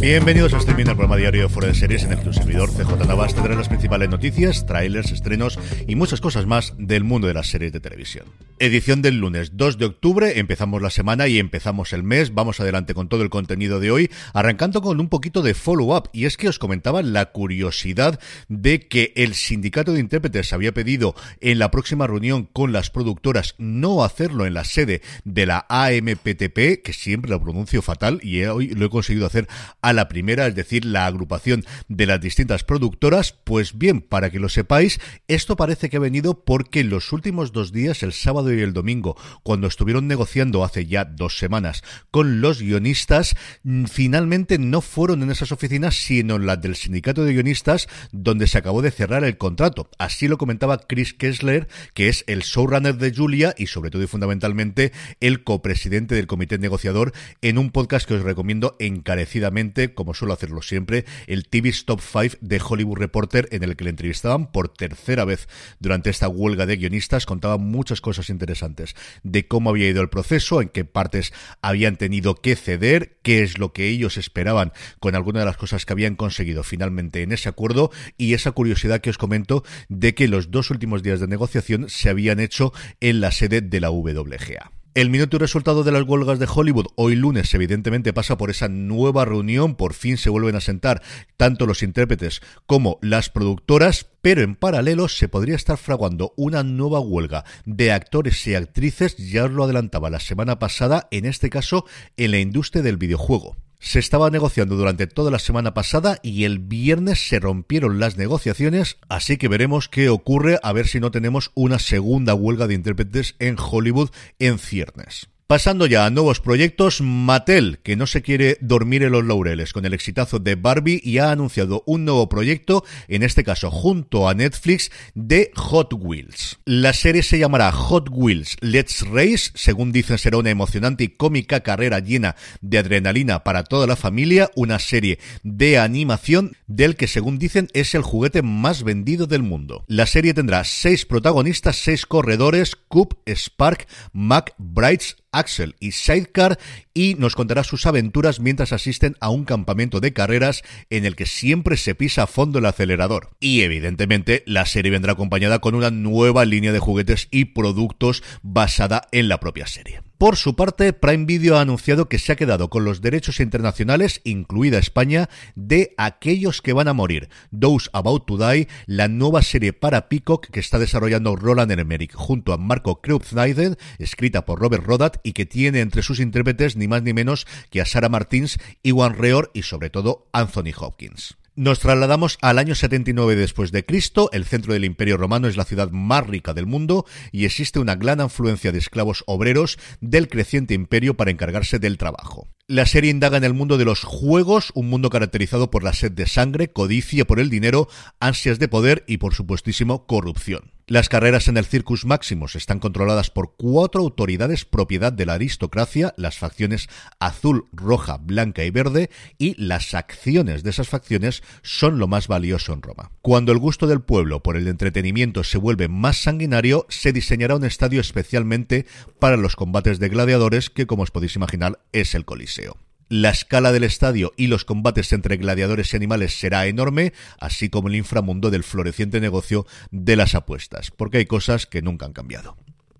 Bienvenidos a Streaming, el programa diario Fuera de Series en el que un servidor CJ Navas tendrá las principales noticias, trailers, estrenos y muchas cosas más del mundo de las series de televisión. Edición del lunes 2 de octubre, empezamos la semana y empezamos el mes, vamos adelante con todo el contenido de hoy, arrancando con un poquito de follow-up, y es que os comentaba la curiosidad de que el sindicato de intérpretes había pedido en la próxima reunión con las productoras no hacerlo en la sede de la AMPTP, que siempre lo pronuncio fatal y hoy lo he conseguido hacer a la primera, es decir, la agrupación de las distintas productoras. Pues bien, para que lo sepáis, esto parece que ha venido porque en los últimos dos días, el sábado y el domingo, cuando estuvieron negociando hace ya dos semanas con los guionistas, mm, finalmente no fueron en esas oficinas, sino en las del sindicato de guionistas, donde se acabó de cerrar el contrato. Así lo comentaba Chris Kessler, que es el showrunner de Julia y sobre todo y fundamentalmente el copresidente del comité negociador, en un podcast que os recomiendo encarecidamente, como suelo hacerlo siempre, el TV Top 5 de Hollywood Reporter, en el que le entrevistaban por tercera vez durante esta huelga de guionistas. Contaba muchas cosas interesantes de cómo había ido el proceso, en qué partes habían tenido que ceder, qué es lo que ellos esperaban con algunas de las cosas que habían conseguido finalmente en ese acuerdo y esa curiosidad que os comento de que los dos últimos días de negociación se habían hecho en la sede de la WGA. El minuto y resultado de las huelgas de Hollywood hoy lunes evidentemente pasa por esa nueva reunión, por fin se vuelven a sentar tanto los intérpretes como las productoras, pero en paralelo se podría estar fraguando una nueva huelga de actores y actrices, ya os lo adelantaba la semana pasada, en este caso en la industria del videojuego. Se estaba negociando durante toda la semana pasada y el viernes se rompieron las negociaciones, así que veremos qué ocurre a ver si no tenemos una segunda huelga de intérpretes en Hollywood en ciernes. Pasando ya a nuevos proyectos, Mattel, que no se quiere dormir en los laureles con el exitazo de Barbie y ha anunciado un nuevo proyecto, en este caso junto a Netflix, de Hot Wheels. La serie se llamará Hot Wheels Let's Race, según dicen será una emocionante y cómica carrera llena de adrenalina para toda la familia, una serie de animación del que según dicen es el juguete más vendido del mundo. La serie tendrá seis protagonistas, seis corredores, Coop, Spark, Mac, Brights, Axel y Sidecar y nos contará sus aventuras mientras asisten a un campamento de carreras en el que siempre se pisa a fondo el acelerador. Y evidentemente la serie vendrá acompañada con una nueva línea de juguetes y productos basada en la propia serie. Por su parte, Prime Video ha anunciado que se ha quedado con los derechos internacionales, incluida España, de Aquellos que van a morir, Those About to Die, la nueva serie para Peacock que está desarrollando Roland Emmerich junto a Marco Kreutzneider, escrita por Robert Rodat y que tiene entre sus intérpretes más ni menos que a Sarah Martins, Iwan Reor y sobre todo Anthony Hopkins. Nos trasladamos al año 79 después de Cristo. El centro del Imperio Romano es la ciudad más rica del mundo y existe una gran afluencia de esclavos obreros del creciente imperio para encargarse del trabajo. La serie indaga en el mundo de los juegos, un mundo caracterizado por la sed de sangre, codicia por el dinero, ansias de poder y, por supuestísimo, corrupción. Las carreras en el Circus Maximus están controladas por cuatro autoridades propiedad de la aristocracia, las facciones azul, roja, blanca y verde, y las acciones de esas facciones son lo más valioso en Roma. Cuando el gusto del pueblo por el entretenimiento se vuelve más sanguinario, se diseñará un estadio especialmente para los combates de gladiadores, que como os podéis imaginar es el Coliseo. La escala del estadio y los combates entre gladiadores y animales será enorme, así como el inframundo del floreciente negocio de las apuestas, porque hay cosas que nunca han cambiado.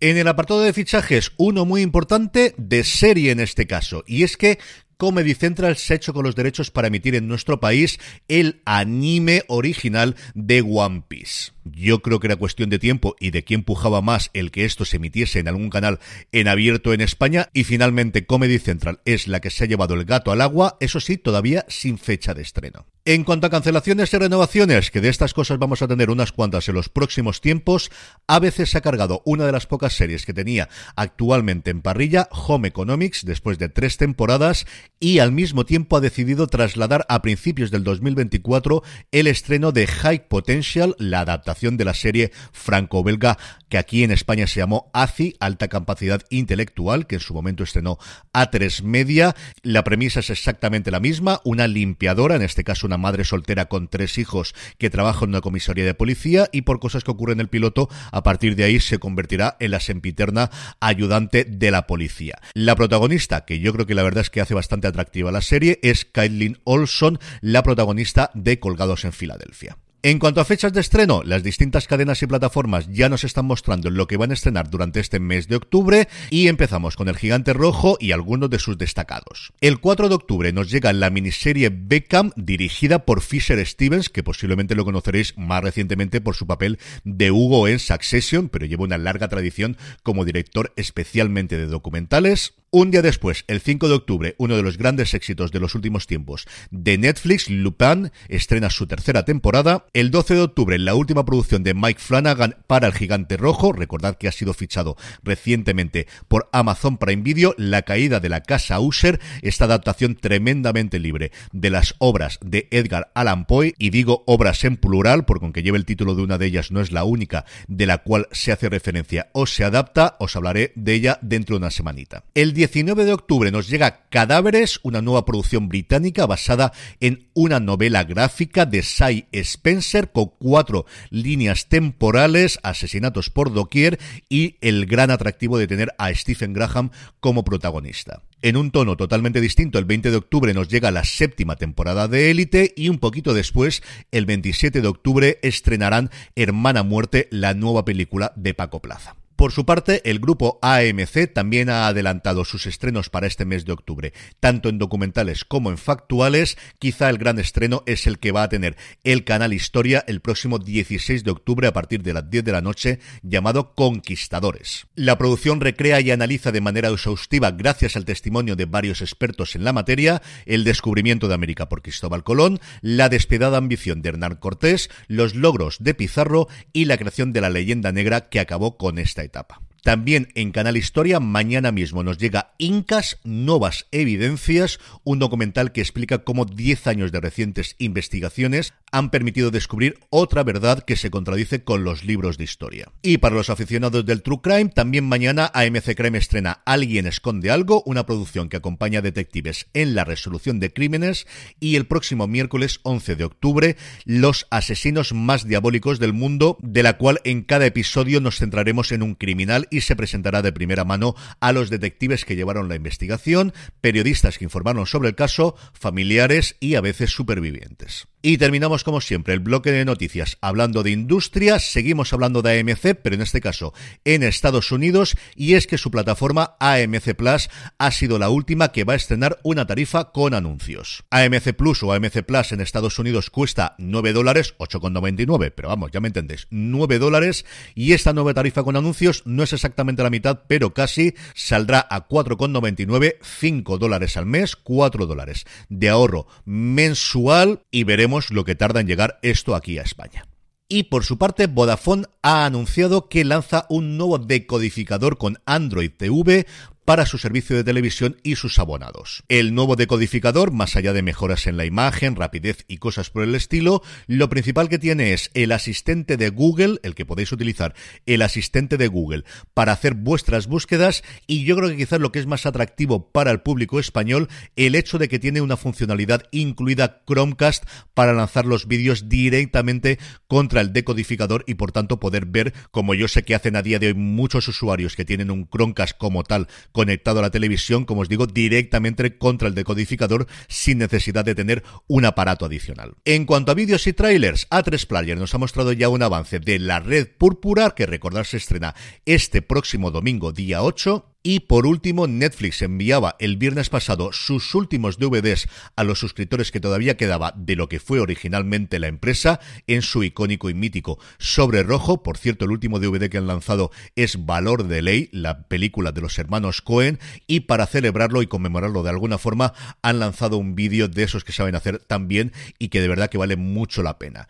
En el apartado de fichajes, uno muy importante de serie en este caso, y es que Comedy Central se ha hecho con los derechos para emitir en nuestro país el anime original de One Piece. Yo creo que era cuestión de tiempo y de quién pujaba más el que esto se emitiese en algún canal en abierto en España y finalmente Comedy Central es la que se ha llevado el gato al agua, eso sí, todavía sin fecha de estreno. En cuanto a cancelaciones y renovaciones, que de estas cosas vamos a tener unas cuantas en los próximos tiempos, a veces se ha cargado una de las pocas series que tenía actualmente en parrilla, Home Economics, después de tres temporadas, y al mismo tiempo ha decidido trasladar a principios del 2024 el estreno de High Potential, la adaptación de la serie franco-belga que aquí en España se llamó ACI, Alta Capacidad Intelectual, que en su momento estrenó A3 Media. La premisa es exactamente la misma, una limpiadora, en este caso una una madre soltera con tres hijos que trabaja en una comisaría de policía y por cosas que ocurren en el piloto, a partir de ahí se convertirá en la sempiterna ayudante de la policía. La protagonista, que yo creo que la verdad es que hace bastante atractiva la serie, es Kaitlyn Olson, la protagonista de Colgados en Filadelfia. En cuanto a fechas de estreno, las distintas cadenas y plataformas ya nos están mostrando lo que van a estrenar durante este mes de octubre y empezamos con El Gigante Rojo y algunos de sus destacados. El 4 de octubre nos llega la miniserie Beckham dirigida por Fisher Stevens, que posiblemente lo conoceréis más recientemente por su papel de Hugo en Succession, pero lleva una larga tradición como director especialmente de documentales. Un día después, el 5 de octubre, uno de los grandes éxitos de los últimos tiempos de Netflix, Lupin, estrena su tercera temporada. El 12 de octubre, la última producción de Mike Flanagan para El Gigante Rojo, recordad que ha sido fichado recientemente por Amazon Prime Video, La caída de la casa Usher, esta adaptación tremendamente libre de las obras de Edgar Allan Poe, y digo obras en plural, porque aunque lleve el título de una de ellas no es la única de la cual se hace referencia o se adapta, os hablaré de ella dentro de una semanita. El 19 de octubre nos llega Cadáveres, una nueva producción británica basada en una novela gráfica de Cy Spencer con cuatro líneas temporales, asesinatos por doquier y el gran atractivo de tener a Stephen Graham como protagonista. En un tono totalmente distinto, el 20 de octubre nos llega la séptima temporada de Élite y un poquito después, el 27 de octubre, estrenarán Hermana Muerte, la nueva película de Paco Plaza. Por su parte, el grupo AMC también ha adelantado sus estrenos para este mes de octubre, tanto en documentales como en factuales. Quizá el gran estreno es el que va a tener el canal Historia el próximo 16 de octubre a partir de las 10 de la noche, llamado Conquistadores. La producción recrea y analiza de manera exhaustiva, gracias al testimonio de varios expertos en la materia, el descubrimiento de América por Cristóbal Colón, la despiadada ambición de Hernán Cortés, los logros de Pizarro y la creación de la leyenda negra que acabó con esta etapa etapa. También en Canal Historia, mañana mismo nos llega Incas, Nuevas Evidencias, un documental que explica cómo 10 años de recientes investigaciones han permitido descubrir otra verdad que se contradice con los libros de historia. Y para los aficionados del True Crime, también mañana AMC Crime estrena Alguien esconde algo, una producción que acompaña a detectives en la resolución de crímenes, y el próximo miércoles 11 de octubre, Los asesinos más diabólicos del mundo, de la cual en cada episodio nos centraremos en un criminal y se presentará de primera mano a los detectives que llevaron la investigación, periodistas que informaron sobre el caso, familiares y a veces supervivientes. Y terminamos como siempre el bloque de noticias. Hablando de industria, seguimos hablando de AMC, pero en este caso en Estados Unidos, y es que su plataforma AMC Plus ha sido la última que va a estrenar una tarifa con anuncios. AMC Plus o AMC Plus en Estados Unidos cuesta 9 dólares, 8,99, pero vamos, ya me entendéis, 9 dólares, y esta nueva tarifa con anuncios no es exactamente la mitad, pero casi saldrá a 4,99, 5 dólares al mes, 4 dólares de ahorro mensual, y veremos lo que tarda en llegar esto aquí a España. Y por su parte, Vodafone ha anunciado que lanza un nuevo decodificador con Android TV para su servicio de televisión y sus abonados. El nuevo decodificador, más allá de mejoras en la imagen, rapidez y cosas por el estilo, lo principal que tiene es el asistente de Google, el que podéis utilizar, el asistente de Google para hacer vuestras búsquedas y yo creo que quizás lo que es más atractivo para el público español, el hecho de que tiene una funcionalidad incluida Chromecast para lanzar los vídeos directamente contra el decodificador y por tanto poder ver, como yo sé que hacen a día de hoy muchos usuarios que tienen un Chromecast como tal conectado a la televisión, como os digo, directamente contra el decodificador sin necesidad de tener un aparato adicional. En cuanto a vídeos y trailers, A3 Player nos ha mostrado ya un avance de la red púrpura, que recordar se estrena este próximo domingo, día 8, y por último, Netflix enviaba el viernes pasado sus últimos DVDs a los suscriptores que todavía quedaba de lo que fue originalmente la empresa en su icónico y mítico sobre rojo. Por cierto, el último DVD que han lanzado es Valor de Ley, la película de los hermanos Cohen, y para celebrarlo y conmemorarlo de alguna forma han lanzado un vídeo de esos que saben hacer tan bien y que de verdad que vale mucho la pena.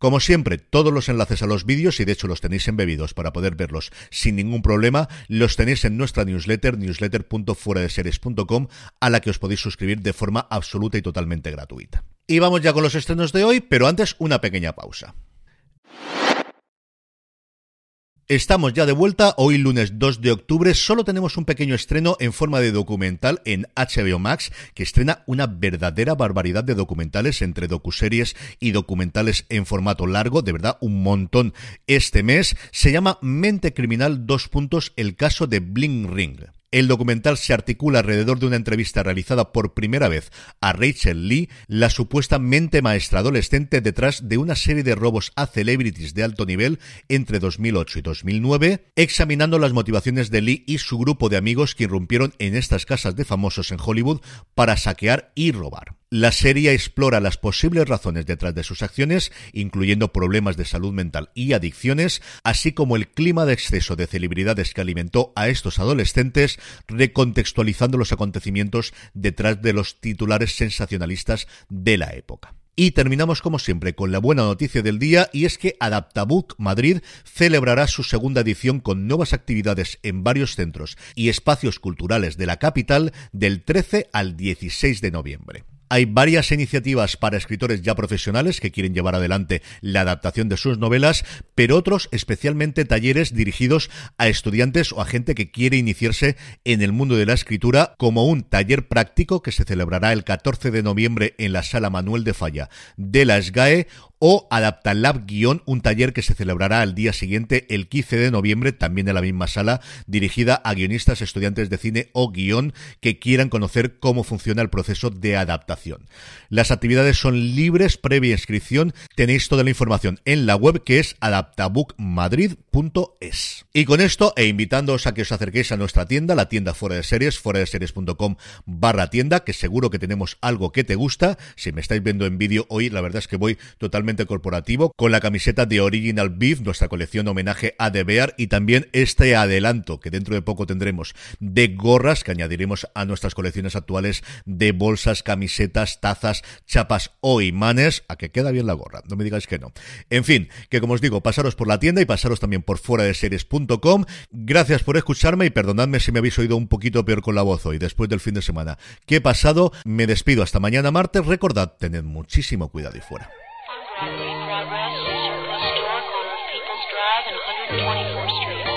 Como siempre, todos los enlaces a los vídeos, y de hecho los tenéis embebidos para poder verlos sin ningún problema, los tenéis en nuestra newsletter, newsletter.fueradeseries.com, a la que os podéis suscribir de forma absoluta y totalmente gratuita. Y vamos ya con los estrenos de hoy, pero antes una pequeña pausa. Estamos ya de vuelta, hoy lunes 2 de octubre, solo tenemos un pequeño estreno en forma de documental en HBO Max, que estrena una verdadera barbaridad de documentales entre docuseries y documentales en formato largo, de verdad un montón este mes. Se llama Mente Criminal, dos puntos, el caso de Bling Ring. El documental se articula alrededor de una entrevista realizada por primera vez a Rachel Lee, la supuesta mente maestra adolescente detrás de una serie de robos a celebrities de alto nivel entre 2008 y 2009, examinando las motivaciones de Lee y su grupo de amigos que irrumpieron en estas casas de famosos en Hollywood para saquear y robar. La serie explora las posibles razones detrás de sus acciones, incluyendo problemas de salud mental y adicciones, así como el clima de exceso de celebridades que alimentó a estos adolescentes, recontextualizando los acontecimientos detrás de los titulares sensacionalistas de la época. Y terminamos como siempre con la buena noticia del día y es que Adaptabook Madrid celebrará su segunda edición con nuevas actividades en varios centros y espacios culturales de la capital del 13 al 16 de noviembre. Hay varias iniciativas para escritores ya profesionales que quieren llevar adelante la adaptación de sus novelas, pero otros especialmente talleres dirigidos a estudiantes o a gente que quiere iniciarse en el mundo de la escritura, como un taller práctico que se celebrará el 14 de noviembre en la Sala Manuel de Falla de la SGAE o Adaptalab Guión, un taller que se celebrará al día siguiente, el 15 de noviembre, también en la misma sala, dirigida a guionistas, estudiantes de cine o guion que quieran conocer cómo funciona el proceso de adaptación. Las actividades son libres, previa inscripción. Tenéis toda la información en la web que es adaptabookmadrid.es. Y con esto, e invitándoos a que os acerquéis a nuestra tienda, la tienda fuera de series, fuera de series.com barra tienda, que seguro que tenemos algo que te gusta. Si me estáis viendo en vídeo hoy, la verdad es que voy totalmente corporativo, con la camiseta de Original Beef, nuestra colección homenaje a The Bear, y también este adelanto que dentro de poco tendremos de gorras que añadiremos a nuestras colecciones actuales de bolsas, camisetas, tazas, chapas o imanes, a que queda bien la gorra, no me digáis que no. En fin, que como os digo, pasaros por la tienda y pasaros también por fuera de series.com. Gracias por escucharme y perdonadme si me habéis oído un poquito peor con la voz hoy, después del fin de semana. ¿Qué he pasado? Me despido hasta mañana martes. Recordad, tened muchísimo cuidado y fuera. Broadway, Broadwell, Circle Store, corner of People's Drive and 124th Street.